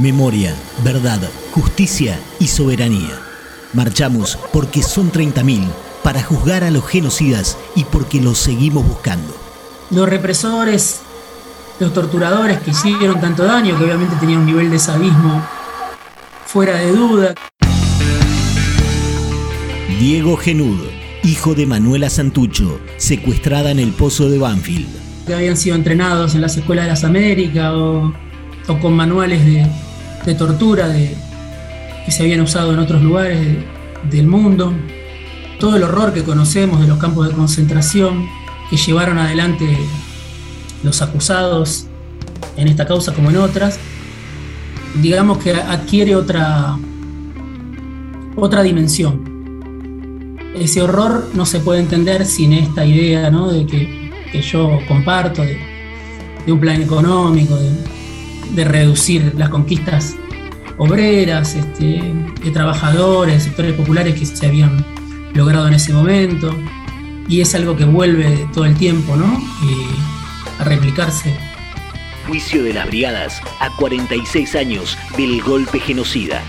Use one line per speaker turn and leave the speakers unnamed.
Memoria, verdad, justicia y soberanía. Marchamos porque son 30.000 para juzgar a los genocidas y porque los seguimos buscando.
Los represores, los torturadores que hicieron tanto daño, que obviamente tenían un nivel de sadismo fuera de duda.
Diego Genud, hijo de Manuela Santucho, secuestrada en el pozo de Banfield.
Que habían sido entrenados en las escuelas de las Américas o, con manuales de, tortura de, que se habían usado en otros lugares del mundo. Todo el horror que conocemos de los campos de concentración que llevaron adelante los acusados en esta causa como en otras, digamos que adquiere otra, otra dimensión ese horror no se puede entender sin esta idea de que, yo comparto, de, un plan económico, de, reducir las conquistas obreras, este, de trabajadores, sectores populares que se habían logrado en ese momento. Y es algo que vuelve todo el tiempo ¿no? Eh, a replicarse
juicio de las brigadas a 46 años del golpe genocida